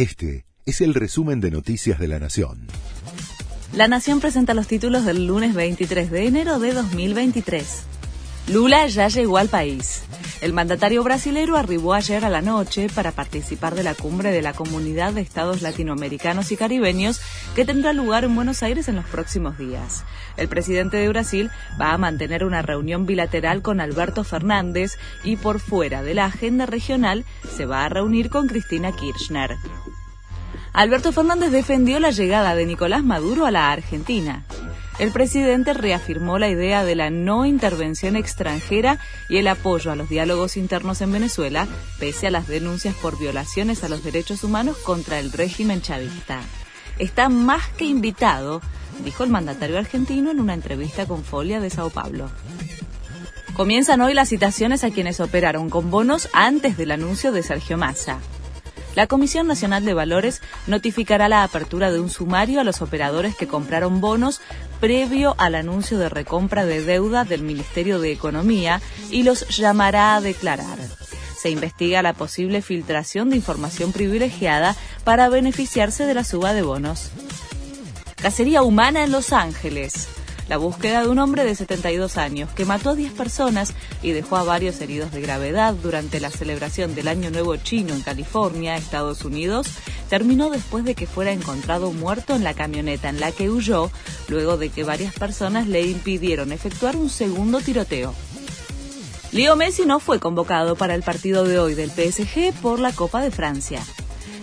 Este es el resumen de Noticias de la Nación. La Nación presenta los títulos del lunes 23 de enero de 2023. Lula ya llegó al país. El mandatario brasilero arribó ayer a la noche para participar de la cumbre de la Comunidad de Estados Latinoamericanos y Caribeños que tendrá lugar en Buenos Aires en los próximos días. El presidente de Brasil va a mantener una reunión bilateral con Alberto Fernández y por fuera de la agenda regional se va a reunir con Cristina Kirchner. Alberto Fernández defendió la llegada de Nicolás Maduro a la Argentina el presidente reafirmó la idea de la no intervención extranjera y el apoyo a los diálogos internos en Venezuela, pese a las denuncias por violaciones a los derechos humanos contra el régimen chavista. Está más que invitado, dijo el mandatario argentino en una entrevista con Folia de Sao Paulo. Comienzan hoy las citaciones a quienes operaron con bonos antes del anuncio de Sergio Massa. La Comisión Nacional de Valores notificará la apertura de un sumario a los operadores que compraron bonos previo al anuncio de recompra de deuda del Ministerio de Economía y los llamará a declarar. Se investiga la posible filtración de información privilegiada para beneficiarse de la suba de bonos. Cacería humana en Los Ángeles la búsqueda de un hombre de 72 años que mató a 10 personas y dejó a varios heridos de gravedad durante la celebración del Año Nuevo Chino en California, Estados Unidos, terminó después de que fuera encontrado muerto en la camioneta en la que huyó, luego de que varias personas le impidieron efectuar un segundo tiroteo. Leo Messi no fue convocado para el partido de hoy del PSG por la Copa de Francia.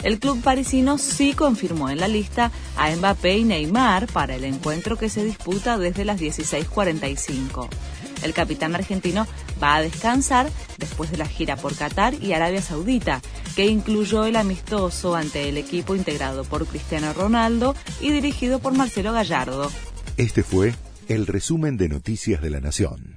El club parisino sí confirmó en la lista a Mbappé y Neymar para el encuentro que se disputa desde las 16:45. El capitán argentino va a descansar después de la gira por Qatar y Arabia Saudita, que incluyó el amistoso ante el equipo integrado por Cristiano Ronaldo y dirigido por Marcelo Gallardo. Este fue el resumen de Noticias de la Nación.